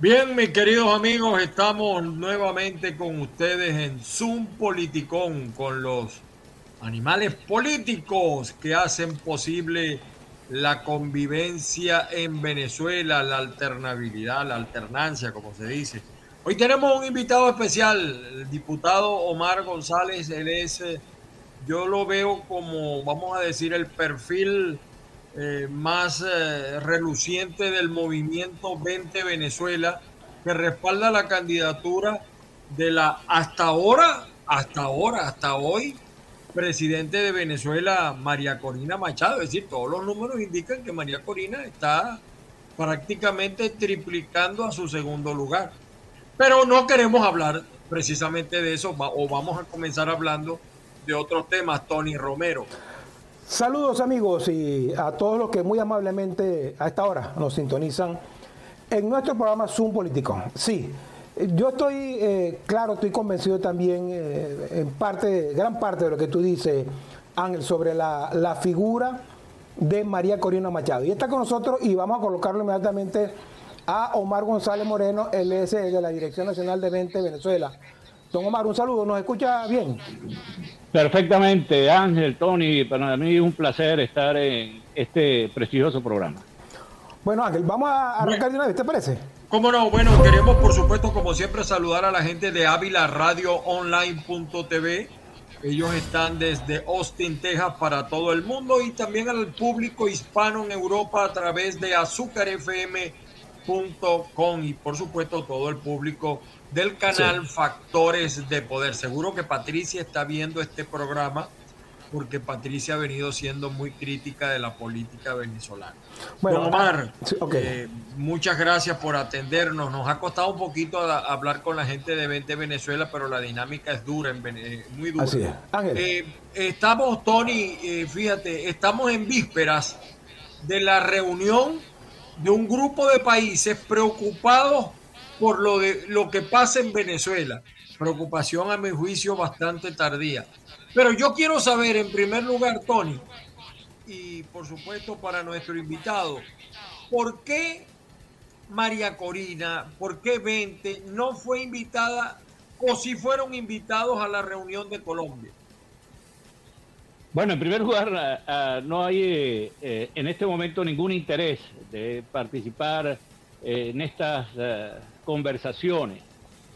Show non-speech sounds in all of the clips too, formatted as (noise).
Bien, mis queridos amigos, estamos nuevamente con ustedes en Zoom Politicón, con los animales políticos que hacen posible la convivencia en Venezuela, la alternabilidad, la alternancia, como se dice. Hoy tenemos un invitado especial, el diputado Omar González, él es, eh, yo lo veo como, vamos a decir, el perfil eh, más eh, reluciente del movimiento 20 Venezuela, que respalda la candidatura de la hasta ahora, hasta ahora, hasta hoy, presidente de Venezuela, María Corina Machado. Es decir, todos los números indican que María Corina está prácticamente triplicando a su segundo lugar. Pero no queremos hablar precisamente de eso, o vamos a comenzar hablando de otros temas, Tony Romero. Saludos amigos y a todos los que muy amablemente a esta hora nos sintonizan en nuestro programa Zoom Político. Sí, yo estoy, eh, claro, estoy convencido también eh, en parte, gran parte de lo que tú dices, Ángel, sobre la, la, figura de María Corina Machado. Y está con nosotros y vamos a colocarlo inmediatamente a Omar González Moreno, el es de la Dirección Nacional de 20 Venezuela. Don Omar, un saludo, ¿nos escucha bien? Perfectamente, Ángel, Tony, para mí es un placer estar en este prestigioso programa. Bueno, Ángel, vamos a arrancar de una vez, ¿te parece? Cómo no, bueno, queremos por supuesto, como siempre, saludar a la gente de Ávila Radio Online.tv. Ellos están desde Austin, Texas, para todo el mundo y también al público hispano en Europa a través de azúcarfm.com y por supuesto todo el público del canal Factores de Poder. Seguro que Patricia está viendo este programa porque Patricia ha venido siendo muy crítica de la política venezolana. Bueno, Omar, eh, muchas gracias por atendernos. Nos ha costado un poquito hablar con la gente de 20 Venezuela, pero la dinámica es dura, eh, muy dura. Así es. Eh, estamos, Tony, fíjate, estamos en vísperas de la reunión de un grupo de países preocupados por lo, de, lo que pasa en Venezuela. Preocupación a mi juicio bastante tardía. Pero yo quiero saber, en primer lugar, Tony, y por supuesto para nuestro invitado, ¿por qué María Corina, por qué 20 no fue invitada o si fueron invitados a la reunión de Colombia? Bueno, en primer lugar, no hay eh, en este momento ningún interés de participar eh, en estas eh, conversaciones.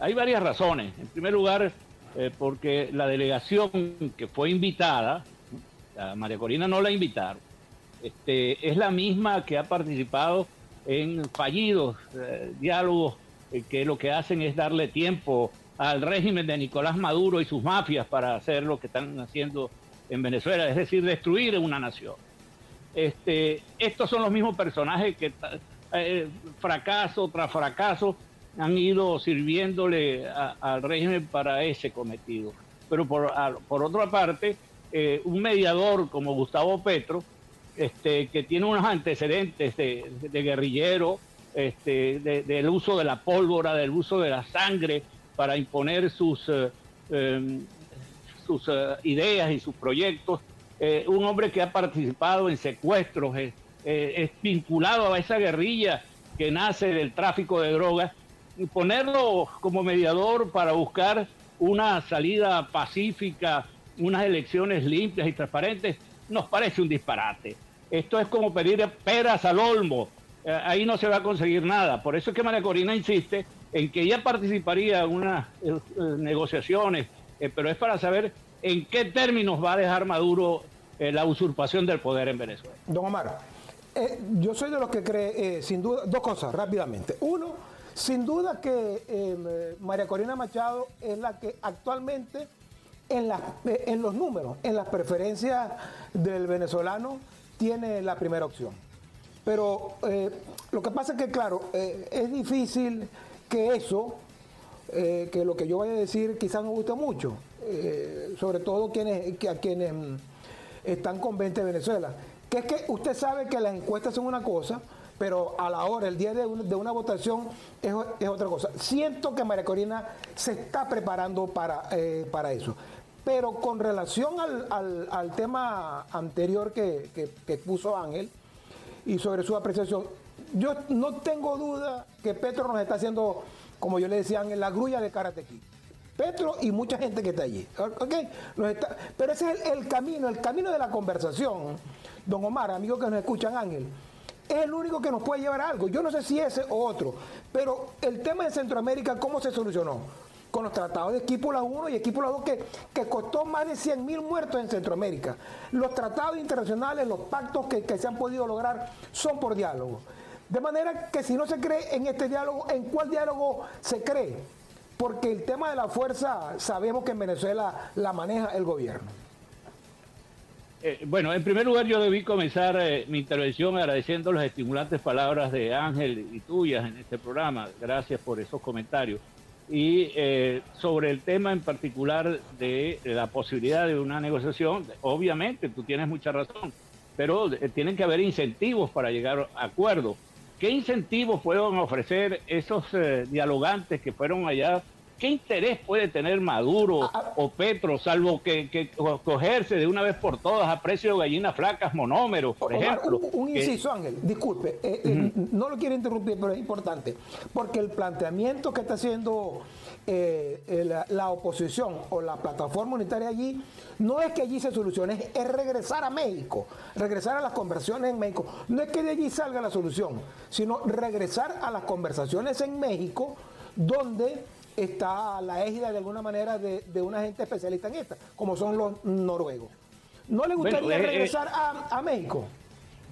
Hay varias razones. En primer lugar, eh, porque la delegación que fue invitada, a María Corina no la invitaron, este, es la misma que ha participado en fallidos eh, diálogos eh, que lo que hacen es darle tiempo al régimen de Nicolás Maduro y sus mafias para hacer lo que están haciendo en Venezuela, es decir, destruir una nación. Este, estos son los mismos personajes que fracaso tras fracaso han ido sirviéndole al régimen para ese cometido. Pero por, por otra parte, eh, un mediador como Gustavo Petro, este, que tiene unos antecedentes de, guerrillero, este, del uso de la pólvora, del uso de la sangre para imponer sus, eh, em, sus eh, ideas y sus proyectos, un hombre que ha participado en secuestros, es vinculado a esa guerrilla que nace del tráfico de drogas ponerlo como mediador para buscar una salida pacífica, unas elecciones limpias y transparentes, nos parece un disparate. Esto es como pedir peras al olmo. Eh, ahí no se va a conseguir nada. Por eso es que María Corina insiste en que ella participaría en unas eh, eh, negociaciones, pero es para saber en qué términos va a dejar Maduro la usurpación del poder en Venezuela. Don Omar, yo soy de los que cree, sin duda, dos cosas rápidamente. Uno, sin duda que em, María Corina Machado es la que actualmente en, en los números, en las preferencias del venezolano, tiene la primera opción. Pero eh, lo que pasa es que, claro, eh, es difícil que eso, eh, que lo que yo vaya a decir quizás no guste mucho, sobre todo quienes, a quienes están con 20 Venezuela, que es que usted sabe que las encuestas son una cosa, pero a la hora, el día de, una votación es, otra cosa. Siento que María Corina se está preparando para, eh, eso. Pero con relación al, tema anterior que, puso Ángel y sobre su apreciación, yo no tengo duda que Petro nos está haciendo, como yo le decía, en la grulla de Karate Petro y mucha gente que está allí. pero ese es el, camino, el camino de la conversación. Don Omar, amigos que nos escuchan, Ángel, es el único que nos puede llevar a algo. Yo no sé si ese o otro, pero el tema de Centroamérica, ¿cómo se solucionó? Con los tratados de Esquípula 1 y Esquípula 2 que, que costó más de 100 mil muertos en Centroamérica. Los tratados internacionales, los pactos que, que se han podido lograr son por diálogo. De manera que si no se cree en este diálogo, ¿en cuál diálogo se cree? Porque el tema de la fuerza sabemos que en Venezuela la maneja el gobierno. Eh, bueno, en primer lugar yo debí comenzar eh, mi intervención agradeciendo las estimulantes palabras de Ángel y tuyas en este programa. Gracias por esos comentarios. Y eh, sobre el tema en particular de la posibilidad de una negociación, obviamente tú tienes mucha razón, pero tienen que haber incentivos para llegar a acuerdos. ¿Qué incentivos pueden ofrecer esos eh, dialogantes que fueron allá? ¿Qué interés puede tener Maduro ah, ah. o Petro, salvo que, cogerse de una vez por todas a precio de gallinas flacas monómeros, por ejemplo? Un, inciso, Ángel, disculpe, eh, eh, no lo quiero interrumpir, pero es importante, porque el planteamiento que está haciendo la, la, oposición o la plataforma unitaria allí no es que allí se solucione, es regresar a México, regresar a las conversaciones en México. No es que de allí salga la solución, sino regresar a las conversaciones en México donde está la égida de alguna manera de, una gente especialista en esta, como son los noruegos. ¿No le gustaría eh, eh, regresar a, México?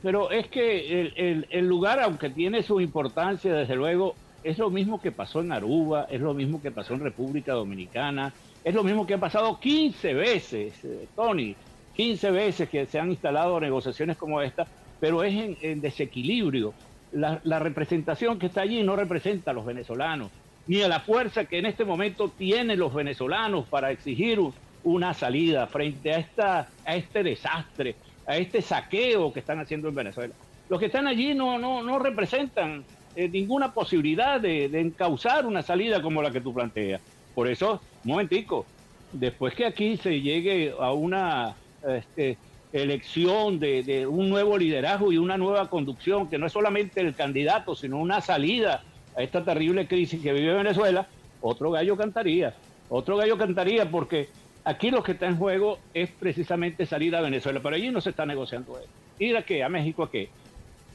Pero es que el, lugar, aunque tiene su importancia, desde luego, es lo mismo que pasó en Aruba, es lo mismo que pasó en República Dominicana, es lo mismo que ha pasado 15 veces, eh, Tony, 15 veces que se han instalado negociaciones como esta, pero es en, desequilibrio. La, representación que está allí no representa a los venezolanos, ni a la fuerza que en este momento tienen los venezolanos para exigir una salida frente a, esta, a este desastre, a este saqueo que están haciendo en Venezuela. Los que están allí no, no, no representan eh, ninguna posibilidad de, de encauzar una salida como la que tú planteas. Por eso, un momentico, después que aquí se llegue a una este, elección de, un nuevo liderazgo y una nueva conducción, que no es solamente el candidato, sino una salida a esta terrible crisis que vive Venezuela, otro gallo cantaría. Otro gallo cantaría porque aquí lo que está en juego es precisamente salir a Venezuela, pero allí no se está negociando eso. ¿Ir a qué? ¿A México a qué?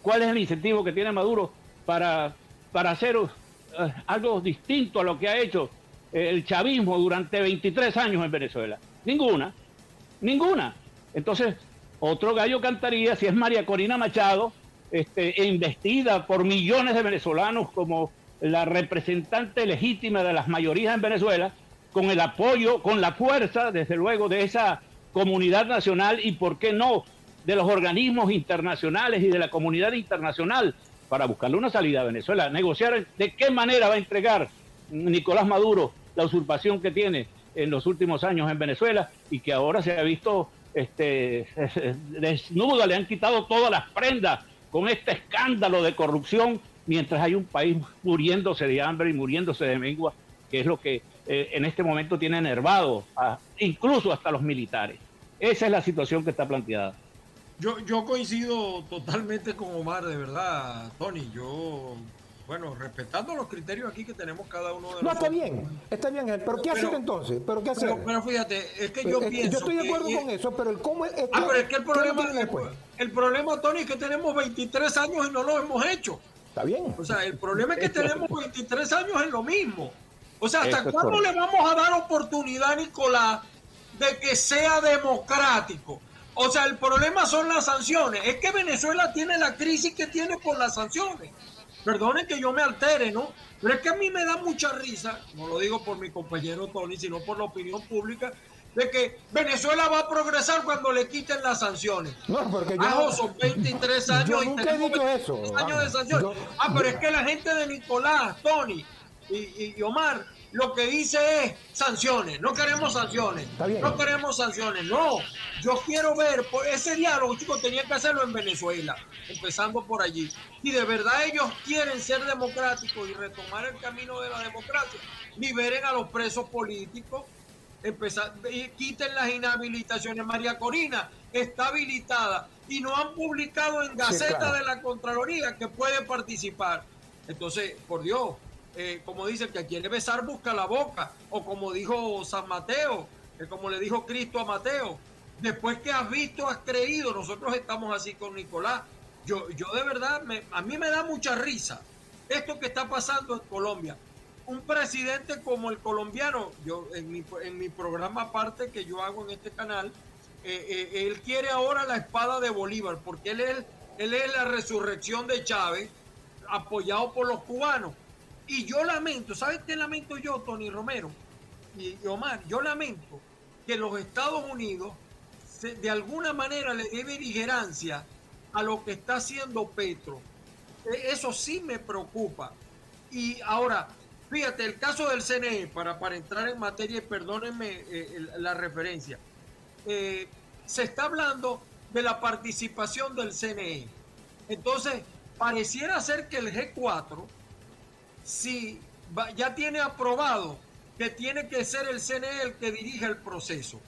¿Cuál es el incentivo que tiene Maduro para, para hacer eh, algo distinto a lo que ha hecho el chavismo durante 23 años en Venezuela? Ninguna, ninguna. Entonces, otro gallo cantaría si es María Corina Machado, este, investida por millones de venezolanos como la representante legítima de las mayorías en Venezuela, con el apoyo, con la fuerza, desde luego, de esa comunidad nacional y, ¿por qué no?, de los organismos internacionales y de la comunidad internacional para buscarle una salida a Venezuela, negociar de qué manera va a entregar Nicolás Maduro la usurpación que tiene en los últimos años en Venezuela y que ahora se ha visto este, (laughs) desnuda, le han quitado todas las prendas con este escándalo de corrupción, mientras hay un país muriéndose de hambre y muriéndose de mengua, que es lo que eh, en este momento tiene enervado incluso hasta los militares. Esa es la situación que está planteada. Yo, yo coincido totalmente con Omar, de verdad, Tony. Yo bueno, respetando los criterios aquí que tenemos cada uno de nosotros. No, está bien, está bien, pero ¿qué hacer entonces? ¿Pero qué hacer? Pero, fíjate, es que yo pienso. Yo estoy de acuerdo con eso, pero el cómo es. ah, pero es que el problema, el, problema, Tony, es que tenemos 23 años y no lo hemos hecho. Está bien. O sea, el problema es que tenemos 23 años en lo mismo. O sea, ¿hasta cuándo le vamos a dar oportunidad, Nicolás, de que sea democrático? O sea, el problema son las sanciones. Es que Venezuela tiene la crisis que tiene por las sanciones. Perdonen que yo me altere, ¿no? Pero es que a mí me da mucha risa, no lo digo por mi compañero Tony, sino por la opinión pública, de que Venezuela va a progresar cuando le quiten las sanciones. No, porque yo. Ah, son 23 años yo nunca he dicho eso. años de sanciones. ah, pero es que la gente de Nicolás, Tony y, y Omar lo que dice es sanciones, no queremos sanciones, no queremos sanciones, no, yo quiero ver, ese diálogo, chicos, tenía que hacerlo en Venezuela, empezando por allí. Si de verdad ellos quieren ser democráticos y retomar el camino de la democracia, liberen a los presos políticos, empezar, quiten las inhabilitaciones. María Corina está habilitada y no han publicado en Gaceta de la Contraloría que puede participar. Entonces, por Dios, eh, como dice, que quiere besar busca la boca, o como dijo San Mateo, como le dijo Cristo a Mateo, después que has visto, has creído, nosotros estamos así con Nicolás. Yo, yo de verdad, a mí me da mucha risa esto que está pasando en Colombia. Un presidente como el colombiano, yo en mi, en mi programa aparte que yo hago en este canal, eh, eh, él quiere ahora la espada de Bolívar, porque él es, él es la resurrección de Chávez, apoyado por los cubanos. Y yo lamento, ¿sabes qué lamento yo, Tony Romero y Omar? Yo lamento que los Estados Unidos de alguna manera le dé beligerancia a lo que está haciendo Petro. E, eso sí me preocupa. Y ahora, fíjate, el caso del CNE, para, para entrar en materia y perdónenme eh, la referencia, eh, se está hablando de la participación del CNE. Entonces, pareciera ser que el G4 si ya tiene aprobado que tiene que ser el CNE el que dirija el proceso.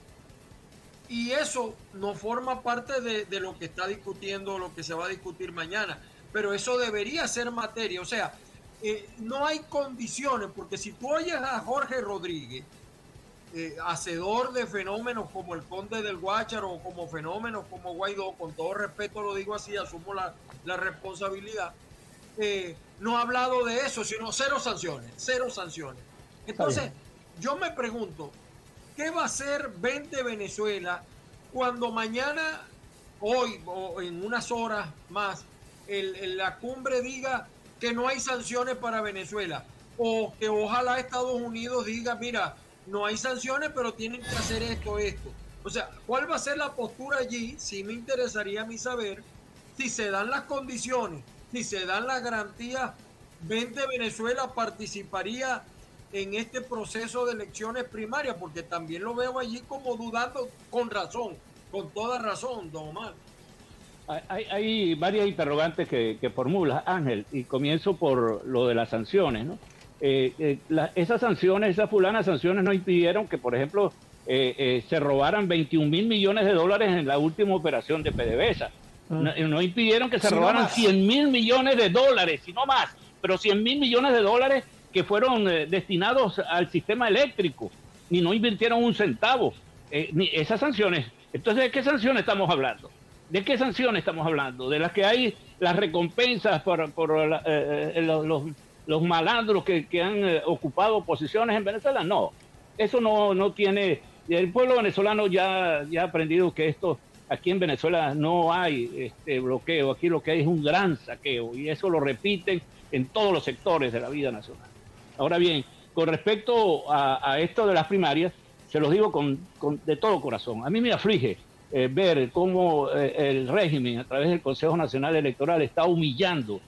Y eso no forma parte de, lo que está discutiendo, lo que se va a discutir mañana. Pero eso debería ser materia. O sea, eh, no hay condiciones, porque si tú oyes a Jorge Rodríguez, eh, hacedor de fenómenos como el Conde del Guácharo o como fenómenos como Guaidó, con todo respeto lo digo así, asumo la, la responsabilidad, eh, no ha hablado de eso, sino cero sanciones, cero sanciones. Entonces, yo me pregunto, ¿qué va a hacer 20 Venezuela cuando mañana, hoy o en unas horas más, la cumbre diga que no hay sanciones para Venezuela? O que ojalá Estados Unidos diga, mira, no hay sanciones, pero tienen que hacer esto, esto. O sea, ¿cuál va a ser la postura allí? Sí me interesaría a mí saber si se dan las condiciones si se dan las garantías, 20 Venezuela participaría en este proceso de elecciones primarias, porque también lo veo allí como dudando con razón, con toda razón, don Omar. Hay, varias interrogantes que, formula Ángel, y comienzo por lo de las sanciones. ¿no? Eh, eh, esas sanciones, esas fulanas sanciones no impidieron que, por ejemplo, eh, se robaran 21 mil millones de dólares en la última operación de PDVSA. No, impidieron que se robaran 100 mil millones de dólares, sino más, pero 100 mil millones de dólares que fueron eh, destinados al sistema eléctrico, ni no invirtieron un centavo. Eh, ni esas sanciones. Entonces, ¿de qué sanciones estamos hablando? ¿De qué sanciones estamos hablando? ¿De las que hay las recompensas por, por eh, los, los, malandros que, que han ocupado posiciones en Venezuela? No, eso no, no tiene... El pueblo venezolano ya, ya ha aprendido que esto Aquí en Venezuela no hay este bloqueo, aquí lo que hay es un gran saqueo y eso lo repiten en todos los sectores de la vida nacional. Ahora bien, con respecto a, esto de las primarias, se los digo con, de todo corazón. A mí me aflige eh, ver cómo eh, el régimen, a través del Consejo Nacional Electoral, está humillando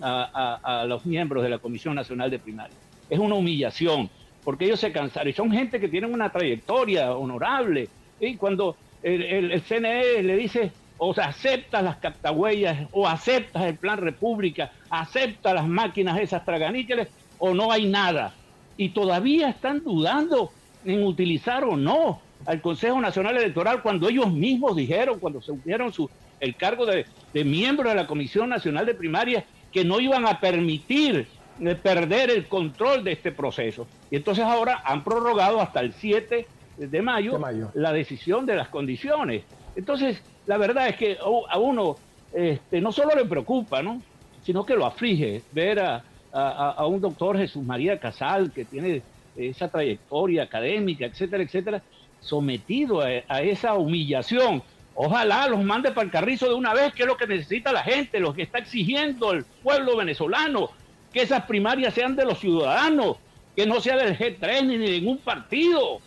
a, a, los miembros de la Comisión Nacional de Primarias. Es una humillación, porque ellos se cansaron y son gente que tienen una trayectoria honorable. Y cuando el, CNE le dice, o sea, aceptas las captahuellas, o aceptas el plan República, aceptas las máquinas esas traganíqueles, o no hay nada. Y todavía están dudando en utilizar o no al Consejo Nacional Electoral cuando ellos mismos dijeron, cuando se unieron su, el cargo de, miembro de la Comisión Nacional de Primaria, que no iban a permitir eh, perder el control de este proceso. Y entonces ahora han prorrogado hasta el 7 de mayo, la decisión de las condiciones. Entonces, la verdad es que a uno este, no solo le preocupa, ¿no? sino que lo aflige ver a, a, un doctor Jesús María Casal, que tiene esa trayectoria académica, etcétera, etcétera, sometido a, a, esa humillación. Ojalá los mande para el carrizo de una vez, que es lo que necesita la gente, lo que está exigiendo el pueblo venezolano, que esas primarias sean de los ciudadanos, que no sea del G3 ni de ningún partido,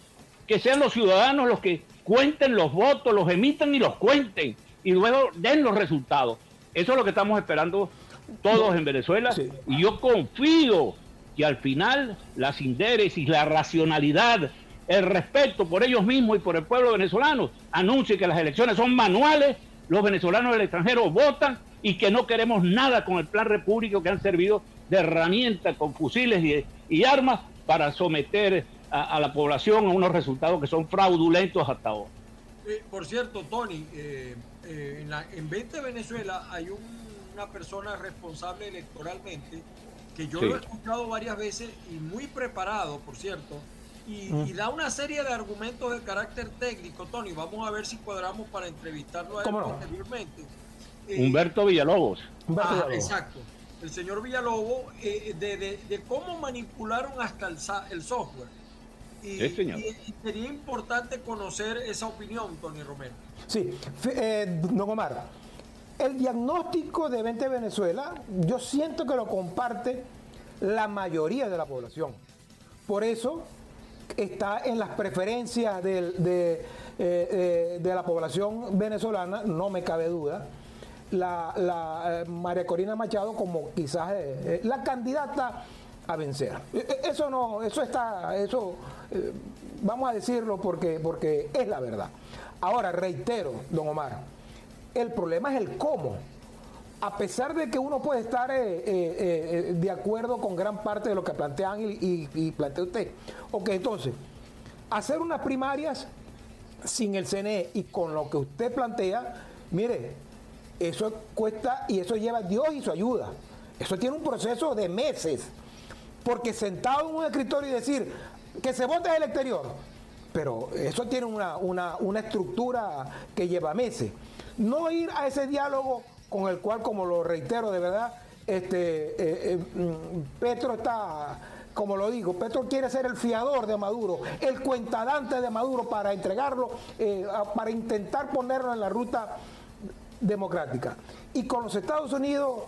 que sean los ciudadanos los que cuenten los votos, los emitan y los cuenten y luego den los resultados. Eso es lo que estamos esperando todos en Venezuela y yo confío que al final la sindéresis, la racionalidad, el respeto por ellos mismos y por el pueblo venezolano anuncie que las elecciones son manuales, los venezolanos del extranjero votan y que no queremos nada con el plan repúblico que han servido de herramienta con fusiles y, y armas para someter a, la población a unos resultados que son fraudulentos hasta ahora. Eh, por cierto, Tony, eh, eh, en, la, en 20 Venezuela hay una persona responsable electoralmente que yo lo he escuchado varias veces y muy preparado, por cierto, y, mm. da una serie de argumentos de carácter técnico, Tony. Vamos a ver si cuadramos para entrevistarlo a él posteriormente. Humberto Villalobos. Exacto. El señor Villalobos, de, cómo manipularon hasta el software y, sería importante conocer esa opinión, Tony Romero. Sí, eh, don Omar, el diagnóstico de 20 Venezuela, yo siento que lo comparte la mayoría de la población. Por eso está en las preferencias de, eh, eh, de, la población venezolana, no me cabe duda, la, María Corina Machado como quizás la candidata a vencer. E, e, eso no, eso está, eso eh, vamos a decirlo porque, porque es la verdad. Ahora, reitero, don Omar, el problema es el cómo. A pesar de que uno puede estar eh, eh, de acuerdo con gran parte de lo que plantean y, y, plantea usted. Ok, entonces, hacer unas primarias sin el CNE y con lo que usted plantea, mire, eso cuesta y eso lleva Dios y su ayuda. Eso tiene un proceso de meses. Porque sentado en un escritorio y decir que se vote el exterior, pero eso tiene una, estructura que lleva meses. No ir a ese diálogo con el cual, como lo reitero de verdad, este, eh, eh, mm, Petro está, como lo digo, Petro quiere ser el fiador de Maduro, el cuentadante de Maduro para entregarlo, eh, para intentar ponerlo en la ruta democrática. Y con los Estados Unidos,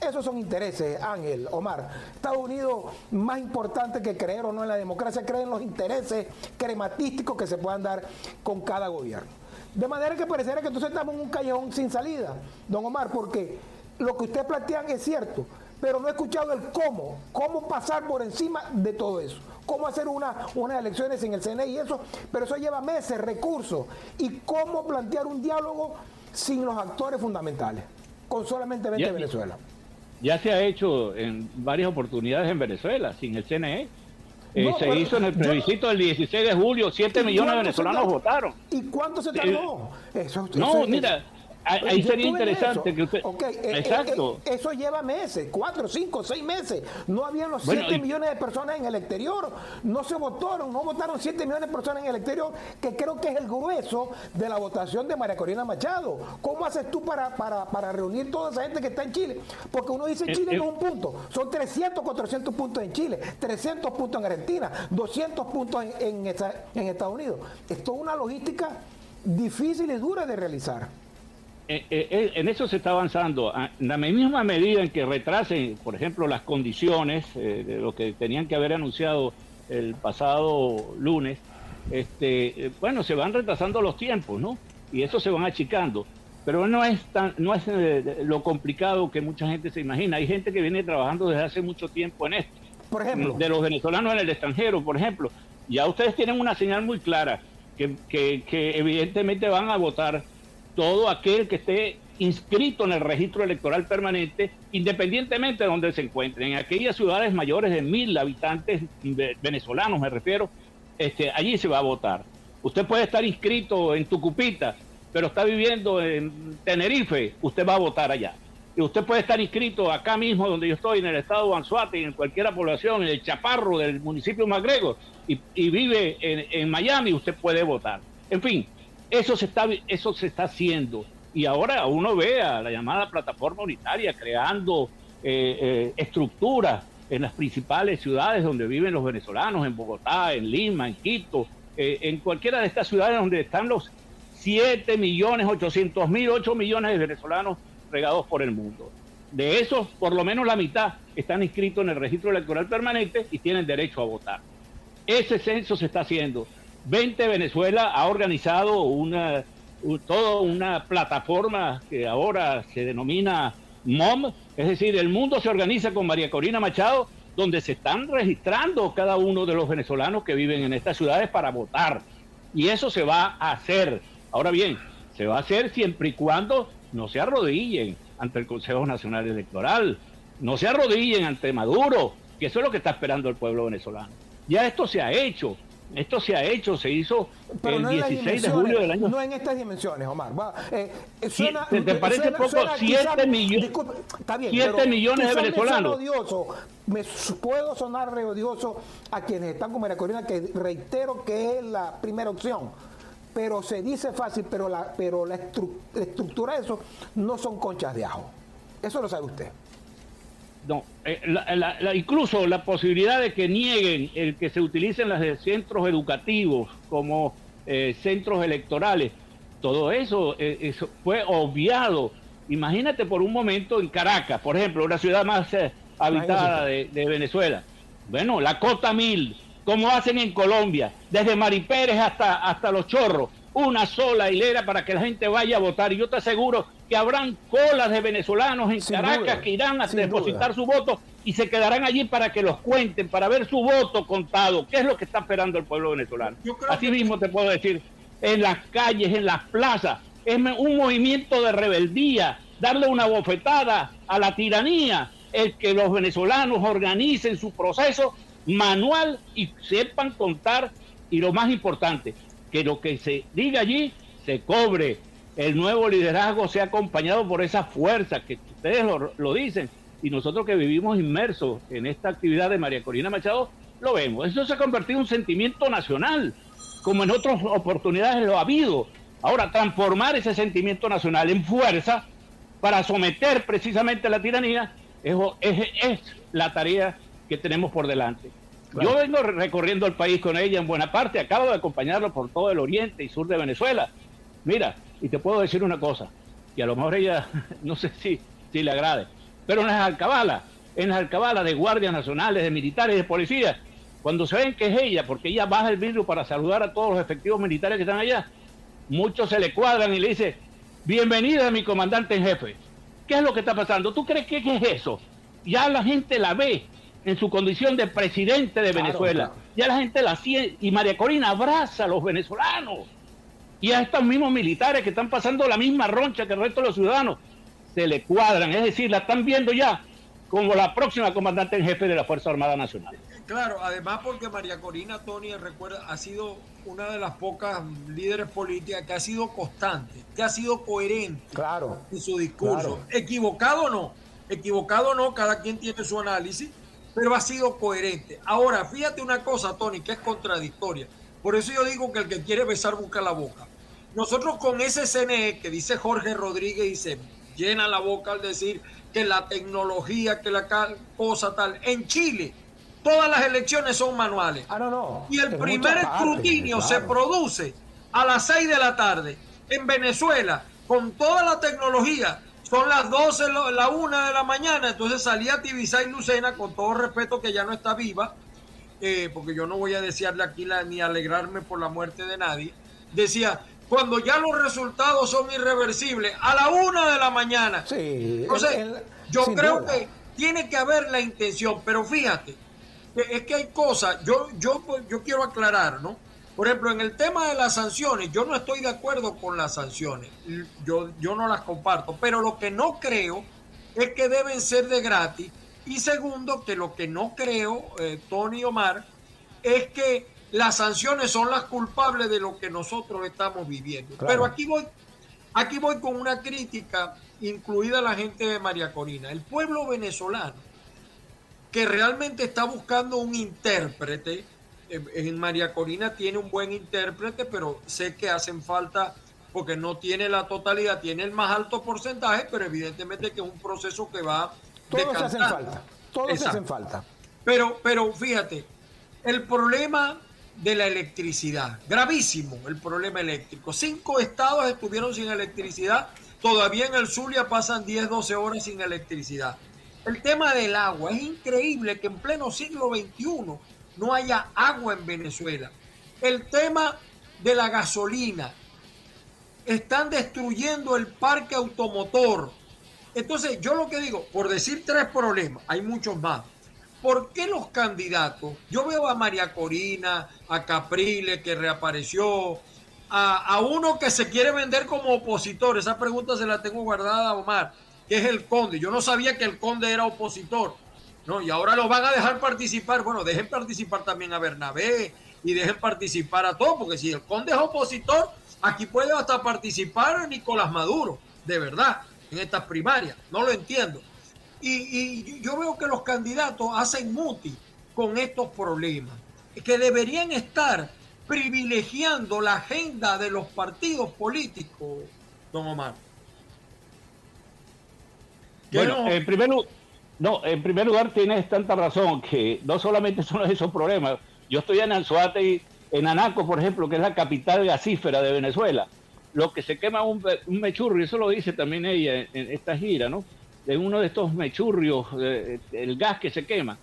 esos son intereses, Ángel, Omar. Estados Unidos, más importante que creer o no en la democracia, creen los intereses crematísticos que se puedan dar con cada gobierno. De manera que pareciera que entonces estamos en un callejón sin salida, don Omar, porque lo que usted plantean es cierto, pero no he escuchado el cómo, cómo pasar por encima de todo eso, cómo hacer una, unas elecciones en el CNE y eso, pero eso lleva meses, recursos, y cómo plantear un diálogo sin los actores fundamentales, con solamente 20 Venezuela. Ya se ha hecho en varias oportunidades en Venezuela, sin el CNE. Eh, se hizo en el plebiscito del 16 de julio, 7 millones de venezolanos votaron. ¿Y cuánto se tardó? Eh, no, mira, Ahí sería interesante que usted. Eh, eh, Exacto. Eh, eso lleva meses, cuatro, cinco, seis meses. No habían los siete millones de personas en el exterior. No se votaron, no votaron siete millones de personas en el exterior, que creo que es el grueso de la votación de María Corina Machado. ¿Cómo haces tú para, para, reunir toda esa gente que está en Chile? Porque uno dice Chile no es un punto. Son 300, 400 puntos en Chile, 300 puntos en Argentina, 200 puntos en, en, en Estados Unidos. Esto es una logística difícil y dura de realizar. Eh, eh, eh, en eso se está avanzando. Ah, en la misma medida en que retrasen, por ejemplo, las condiciones de lo que tenían que haber anunciado el pasado lunes, este, bueno, se van retrasando los tiempos, ¿no? Y eso se van achicando. Pero no es, tan, no es lo complicado que mucha gente se imagina. Hay gente que viene trabajando desde hace mucho tiempo en esto. Por ejemplo. De los venezolanos en el extranjero, por ejemplo. Ya ustedes tienen una señal muy clara que, que, que evidentemente van a votar todo aquel que esté inscrito en el registro electoral permanente, independientemente de donde se encuentren. En aquellas ciudades mayores de mil habitantes venezolanos, me refiero, este, allí se va a votar. Usted puede estar inscrito en Tucupita, pero está viviendo en Tenerife, usted va a votar allá. Y usted puede estar inscrito acá mismo donde yo estoy, en el estado de Anzuate, en cualquier población, en el Chaparro del municipio Magrego, y, vive en Miami, usted puede votar. En fin, eso se está, eso se está haciendo. Y ahora uno ve a la llamada plataforma unitaria creando eh, eh, estructuras en las principales ciudades donde viven los venezolanos, en Bogotá, en Lima, en Quito, eh, en cualquiera de estas ciudades donde están los 7 millones 800 mil, 8 millones de venezolanos regados por el mundo. De esos, por lo menos la mitad están inscritos en el registro electoral permanente y tienen derecho a votar. Ese censo se está haciendo. 20 Venezuela ha organizado una, toda una plataforma que ahora se denomina MOM, es decir, el mundo se organiza con María Corina Machado, donde se están registrando cada uno de los venezolanos que viven en estas ciudades para votar. Y eso se va a hacer. Ahora bien, se va a hacer siempre y cuando no se arrodillen ante el Consejo Nacional Electoral, no se arrodillen ante Maduro, que eso es lo que está esperando el pueblo venezolano. Ya esto se ha hecho. Esto se ha hecho, se hizo el 16 de julio del año. No en estas dimensiones, Omar. Eh, ¿Te, parece poco? 7 millones, millones de venezolanos. Odioso, me puedo sonar re odioso a quienes están con María Corina, que reitero que es la primera opción. Pero se dice fácil, pero la, pero la estructura de eso no son conchas de ajo. Eso lo sabe usted no, eh, incluso la posibilidad de que nieguen el que se utilicen los centros educativos como eh, centros electorales, todo eso, eh, eso, fue obviado. Imagínate por un momento en Caracas, por ejemplo, una ciudad más habitada de, Venezuela. Bueno, la Cota Mil, como hacen en Colombia, desde Maripérez hasta, hasta Los Chorros, una sola hilera para que la gente vaya a votar. Y yo te aseguro que habrán colas de venezolanos en Caracas que irán a depositar su voto y se quedarán allí para que los cuenten, para ver su voto contado. ¿Qué es lo que está esperando el pueblo venezolano? Así mismo te puedo decir, en las calles, en las plazas, es un movimiento de rebeldía, darle una bofetada a la tiranía, el que los venezolanos organicen su proceso manual y sepan contar y lo más importante, que lo que se diga allí se cobre, el nuevo liderazgo sea acompañado por esa fuerza que ustedes lo, dicen y nosotros que vivimos inmersos en esta actividad de María Corina Machado lo vemos. Eso se ha convertido en un sentimiento nacional, como en otras oportunidades lo ha habido. Ahora, transformar ese sentimiento nacional en fuerza para someter precisamente a la tiranía es, la tarea que tenemos por delante. Yo vengo recorriendo el país con ella en buena parte, acabo de acompañarlo por todo el oriente y sur de Venezuela. Mira, y te puedo decir una cosa, que a lo mejor ella (laughs) no sé si, si le agrade, pero en las alcabalas, en las alcabalas de guardias nacionales, de militares, de policías, cuando se ven que es ella, porque ella baja el vidrio para saludar a todos los efectivos militares que están allá, muchos se le cuadran y le dicen, bienvenida mi comandante en jefe. ¿Qué es lo que está pasando? ¿Tú crees que es eso? Ya la gente la ve en su condición de presidente de Venezuela. Ya la gente la siente y María Corina abraza a los venezolanos. Y a estos mismos militares que están pasando la misma roncha que el resto de los ciudadanos, se le cuadran, es decir, la están viendo ya como la próxima comandante en jefe de la Fuerza Armada Nacional. Claro, además porque María Corina Tony, recuerda, ha sido una de las pocas líderes políticas que ha sido constante, que ha sido coherente claro, en su discurso. Equivocado o no, equivocado o no, cada quien tiene su análisis, pero ha sido coherente. Ahora, fíjate una cosa, Tony, que es contradictoria. Por eso yo digo que el que quiere besar busca la boca. Nosotros con ese CNE que dice Jorge Rodríguez y se llena la boca al decir que la tecnología, que la cosa tal, en Chile todas las elecciones son manuales. Ah, no, no. Y el primer escrutinio se produce a las 6 de la tarde. En Venezuela, con toda la tecnología, son las 12, la 1 de la mañana. Entonces salía y Lucena, con todo respeto que ya no está viva, eh, porque yo no voy a desearle aquí la, ni alegrarme por la muerte de nadie, decía, cuando ya los resultados son irreversibles, a la una de la mañana. Sí, yo creo que tiene que haber la intención, pero fíjate, es que hay cosas, yo, yo, yo quiero aclarar, ¿no? Por ejemplo, en el tema de las sanciones, yo no estoy de acuerdo con las sanciones, yo, yo no las comparto, pero lo que no creo es que deben ser de gratis y segundo, que lo que no creo, eh, Tony Omar, es que las sanciones son las culpables de lo que nosotros estamos viviendo. Pero aquí voy, aquí voy con una crítica, incluida la gente de María Corina. El pueblo venezolano, que realmente está buscando un intérprete, en María Corina tiene un buen intérprete, pero sé que hacen falta, porque no tiene la totalidad, tiene el más alto porcentaje, pero evidentemente que es un proceso que va todos hacen falta. Todos hacen falta. Pero, pero fíjate, el problema de la electricidad, gravísimo el problema eléctrico. Cinco estados estuvieron sin electricidad, todavía en el Zulia pasan 10, 12 horas sin electricidad. El tema del agua, es increíble que en pleno siglo XXI no haya agua en Venezuela. El tema de la gasolina, están destruyendo el parque automotor entonces, yo lo que digo, por decir tres problemas, hay muchos más. ¿Por qué los candidatos? Yo veo a María Corina, a Caprile que reapareció, a, uno que se quiere vender como opositor. Esa pregunta se la tengo guardada, Omar, que es el conde. Yo no sabía que el conde era opositor. ¿No? Y ahora lo van a dejar participar. Bueno, dejen participar también a Bernabé y dejen participar a todos, porque si el conde es opositor, aquí puede hasta participar Nicolás Maduro, de verdad, en estas primarias. No lo entiendo. Y, yo veo que los candidatos hacen muti con estos problemas, que deberían estar privilegiando la agenda de los partidos políticos, don Omar. Bueno, en primer, no, en primer lugar tienes tanta razón que no solamente (laughs) son esos problemas. Yo estoy en Anzuate, en Anaco, por ejemplo, que es la capital gasífera de Venezuela. Lo que se quema un, y eso lo dice también ella en, esta gira, ¿no? De uno de estos mechurrios, el gas que se quema.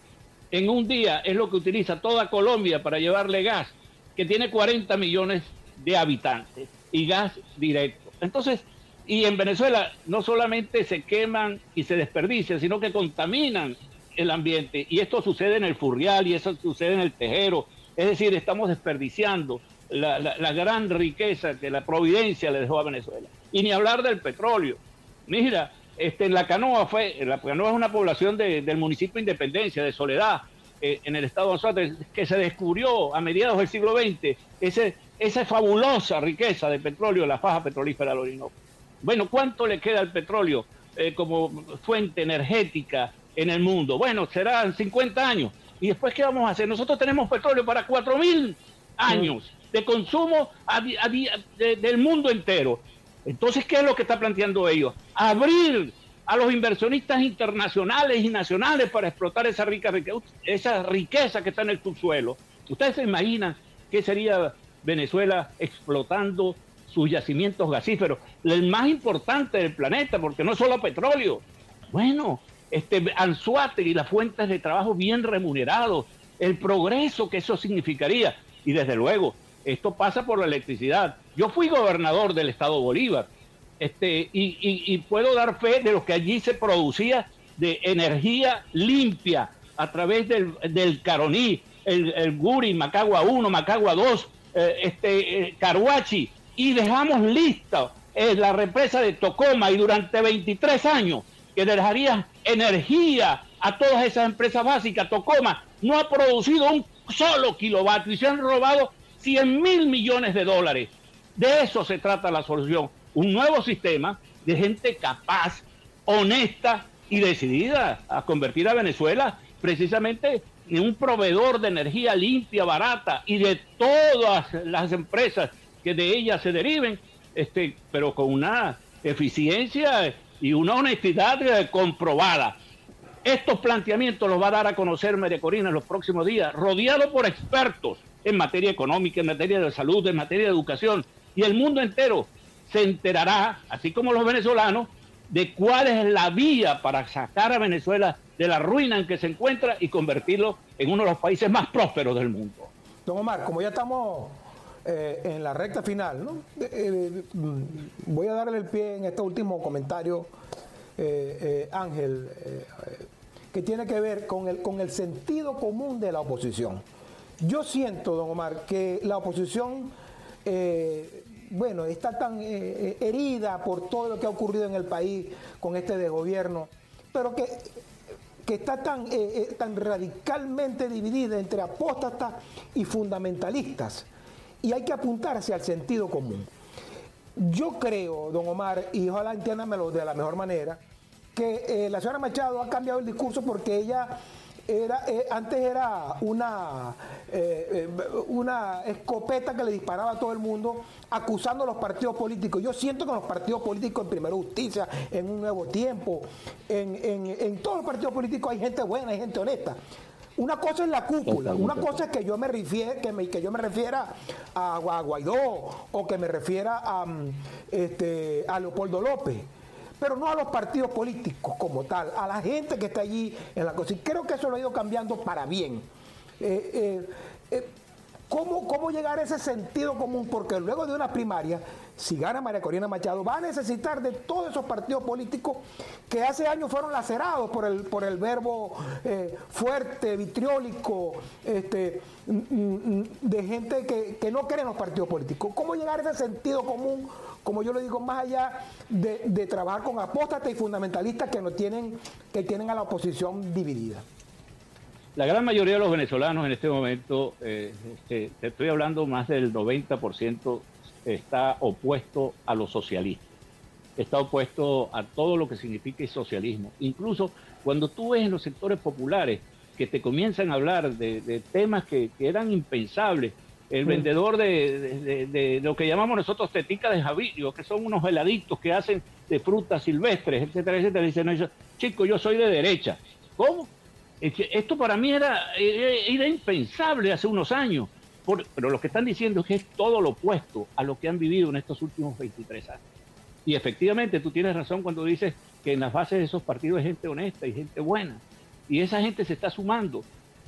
En un día es lo que utiliza toda Colombia para llevarle gas, que tiene 40 millones de habitantes, y gas directo. Entonces, y en Venezuela no solamente se queman y se desperdician, sino que contaminan el ambiente. Y esto sucede en el Furrial y eso sucede en el Tejero. Es decir, estamos desperdiciando la, gran riqueza que la providencia le dejó a Venezuela. Y ni hablar del petróleo. Mira, este, en la Canoa fue, la Canoa es una población del municipio de Independencia, de Soledad, eh, en el estado de Anzuate, que se descubrió a mediados del siglo XX ese, esa fabulosa riqueza de petróleo, la faja petrolífera del Orinoco. Bueno, ¿cuánto le queda al petróleo eh, como fuente energética en el mundo? Bueno, serán 50 años. ¿Y después qué vamos a hacer? Nosotros tenemos petróleo para 4.000 años de consumo del mundo entero. Entonces, ¿qué es lo que está planteando ellos? Abrir a los inversionistas internacionales y nacionales para explotar esa, rica, esa riqueza que está en el subsuelo. ¿Ustedes se imaginan qué sería Venezuela explotando sus yacimientos gasíferos, el más importante del planeta, porque no solo petróleo. Bueno, este Anzuate y las fuentes de trabajo bien remunerados, el progreso que eso significaría. Y desde luego, esto pasa por la electricidad. Yo fui gobernador del estado Bolívar este, y, puedo dar fe de lo que allí se producía de energía limpia a través del, del Caroní, el, Guri, Macagua 1, Macagua 2, eh, este, eh, Caruachi, y dejamos lista eh, la represa de Tocoma y durante 23 años que dejaría energía a todas esas empresas básicas, Tocoma no ha producido un solo kilovatio y se han robado 100 mil millones de dólares. De eso se trata la solución. Un nuevo sistema de gente capaz, honesta y decidida a convertir a Venezuela precisamente en un proveedor de energía limpia, barata y de todas las empresas que de ella se deriven, este, pero con una eficiencia y una honestidad eh, comprobada. Estos planteamientos los va a dar a conocer María Corina en los próximos días, rodeado por expertos en materia económica, en materia de salud, en materia de educación, y el mundo entero se enterará, así como los venezolanos, de cuál es la vía para sacar a Venezuela de la ruina en que se encuentra y convertirlo en uno de los países más prósperos del mundo. Don Omar, como ya estamos eh, en la recta final. ¿no? Eh, eh, mm, voy a darle el pie en este último comentario, Ángel, que tiene que ver con el, sentido común de la oposición. Yo siento, don Omar, que la oposición, bueno, está tan herida por todo lo que ha ocurrido en el país con este de gobierno, pero que que está tan, tan radicalmente dividida entre apóstatas y fundamentalistas y hay que apuntar hacia el sentido común. Yo creo, don Omar, y ojalá entiéndamelo de la mejor manera, que eh, la señora Machado ha cambiado el discurso porque ella era, eh, antes era una, eh, una escopeta que le disparaba a todo el mundo acusando a los partidos políticos. Yo siento que en los partidos políticos, en Primera Justicia, en un nuevo tiempo, en, en todos los partidos políticos hay gente buena, hay gente honesta. Una cosa es la cúpula, una cosa es que yo me refiera, que, me, que yo me refiera a, Guaidó o que me refiera a, mm, este, a Leopoldo López, pero no a los partidos políticos como tal, a la gente que está allí en la cosa. Y creo que eso lo ha ido cambiando para bien. Eh, eh, eh, ¿Cómo, ¿Cómo llegar a ese sentido común? Porque luego de una primaria, si gana María Corina Machado, va a necesitar de todos esos partidos políticos que hace años fueron lacerados por el, por el verbo eh, fuerte, vitriólico, este, mm, mm, de gente que, no cree en los partidos políticos. ¿Cómo llegar a ese sentido común, como yo lo digo, más allá de, trabajar con apóstatas y fundamentalistas que, no tienen, que tienen a la oposición dividida? la gran mayoría de los venezolanos en este momento, eh, este, te estoy hablando más del 90%, está opuesto a lo socialista, está opuesto a todo lo que significa el socialismo. Incluso cuando tú ves en los sectores populares que te comienzan a hablar de, temas que, eran impensables, el vendedor de, lo que llamamos nosotros tetica de javillo, que son unos heladitos que hacen de frutas silvestres, etcétera, etcétera, dicen, chico, yo soy de derecha. ¿Cómo? Esto para mí era, era impensable hace unos años, pero lo que están diciendo es que es todo lo opuesto a lo que han vivido en estos últimos 23 años. Y efectivamente, tú tienes razón cuando dices que en las bases de esos partidos hay gente honesta y gente buena. Y esa gente se está sumando.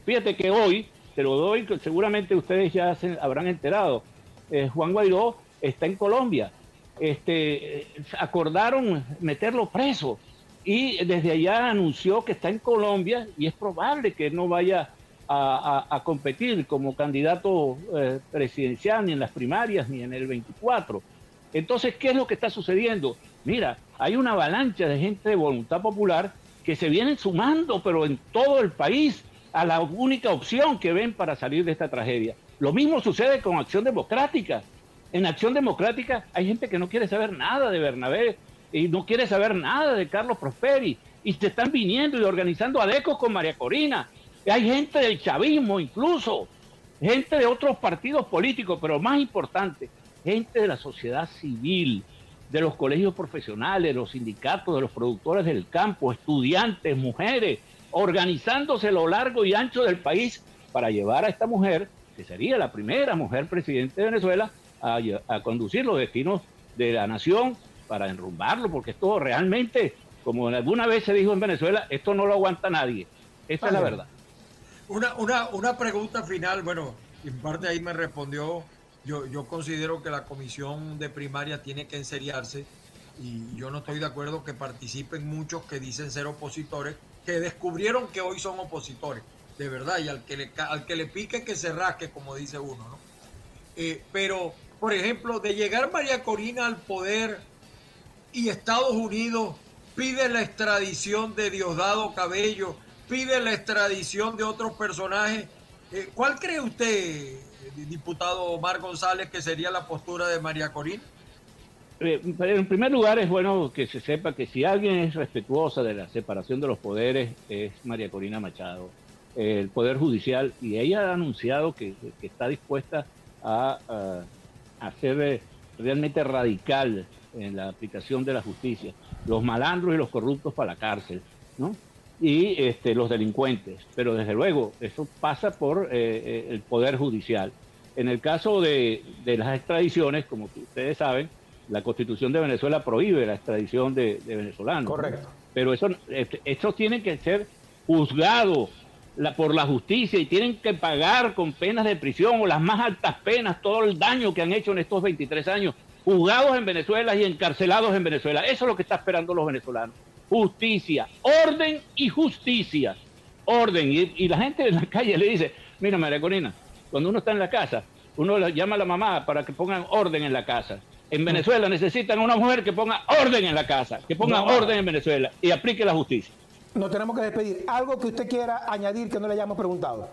Fíjate que hoy, te lo doy, seguramente ustedes ya habrán enterado, eh, Juan Guaidó está en Colombia. Este, eh, acordaron meterlo preso y desde allá anunció que está en Colombia y es probable que no vaya a, competir como candidato eh, presidencial ni en las primarias ni en el 24. Entonces, ¿qué es lo que está sucediendo? Mira, hay una avalancha de gente de voluntad popular que se vienen sumando, pero en todo el país, a la única opción que ven para salir de esta tragedia. Lo mismo sucede con Acción Democrática. En Acción Democrática hay gente que no quiere saber nada de Bernabé, y no quiere saber nada de Carlos Prosperi y se están viniendo y organizando adecos con María Corina. Hay gente del chavismo incluso, gente de otros partidos políticos, pero más importante, gente de la sociedad civil, de los colegios profesionales, los sindicatos, de los productores del campo, estudiantes, mujeres, organizándose a lo largo y ancho del país para llevar a esta mujer, que sería la primera mujer presidente de Venezuela, a, a conducir los destinos de la nación para enrumbarlo, porque esto realmente, como alguna vez se dijo en Venezuela, esto no lo aguanta nadie. Esta es la verdad. Una, una, una pregunta final, bueno, en parte ahí me respondió, yo, yo considero que la comisión de primaria tiene que enseriarse y yo no estoy de acuerdo que participen muchos que dicen ser opositores, que descubrieron que hoy son opositores, de verdad, y al que le, al que le pique que se rasque, como dice uno, ¿no? Eh, pero, por ejemplo, de llegar María Corina al poder y Estados Unidos pide la extradición de Diosdado Cabello, pide la extradición de otros personajes. Eh, ¿Cuál cree usted, diputado Omar González, que sería la postura de María Corina? Eh, en primer lugar, es bueno que se sepa que si alguien es respetuosa de la separación de los poderes, es María Corina Machado, el Poder Judicial, y ella ha anunciado que, está dispuesta a, a, a ser realmente radical en la aplicación de la justicia, los malandros y los corruptos para la cárcel, ¿no? Y este, los delincuentes. Pero desde luego, eso pasa por eh, eh, el Poder Judicial. En el caso de, las extradiciones, como ustedes saben, la Constitución de Venezuela prohíbe la extradición de, venezolanos. Correcto. Pero eso, este, eso tiene que ser juzgado la, por la justicia y tienen que pagar con penas de prisión o las más altas penas todo el daño que han hecho en estos 23 años juzgados en Venezuela y encarcelados en Venezuela. Eso es lo que está esperando los venezolanos. Justicia, orden y justicia. Orden. Y, la gente en la calle le dice, mira María Corina, cuando uno está en la casa, uno le llama a la mamá para que pongan orden en la casa. En Venezuela necesitan una mujer que ponga orden en la casa, que ponga orden en Venezuela y aplique la justicia. Nos tenemos que despedir. ¿Algo que usted quiera añadir que no le hayamos preguntado?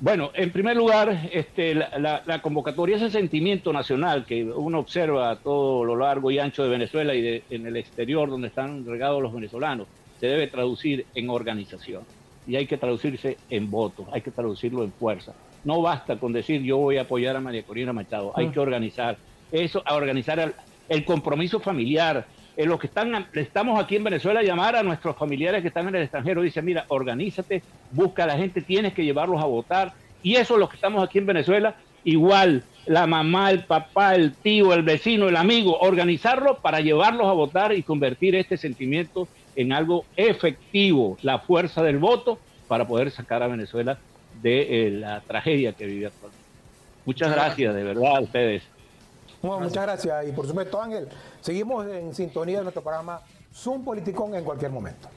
Bueno, en primer lugar, este, la, convocatoria, ese sentimiento nacional que uno observa a todo lo largo y ancho de Venezuela y en el exterior donde están regados los venezolanos, se debe traducir en organización y hay que traducirse en votos, hay que traducirlo en fuerza. No basta con decir yo voy a apoyar a María Corina Machado, hay que organizar. Eso, a organizar el compromiso familiar, en los que están, estamos aquí en Venezuela, llamar a nuestros familiares que están en el extranjero, dice, mira, organízate, busca a la gente, tienes que llevarlos a votar. Y eso es lo que estamos aquí en Venezuela, igual, la mamá, el papá, el tío, el vecino, el amigo, organizarlo para llevarlos a votar y convertir este sentimiento en algo efectivo, la fuerza del voto para poder sacar a Venezuela de eh, la tragedia que vive actualmente. Muchas gracias, de verdad, a ustedes muchas gracias. Y por supuesto, Ángel, seguimos en sintonía de nuestro programa Zoom Politicón en cualquier momento.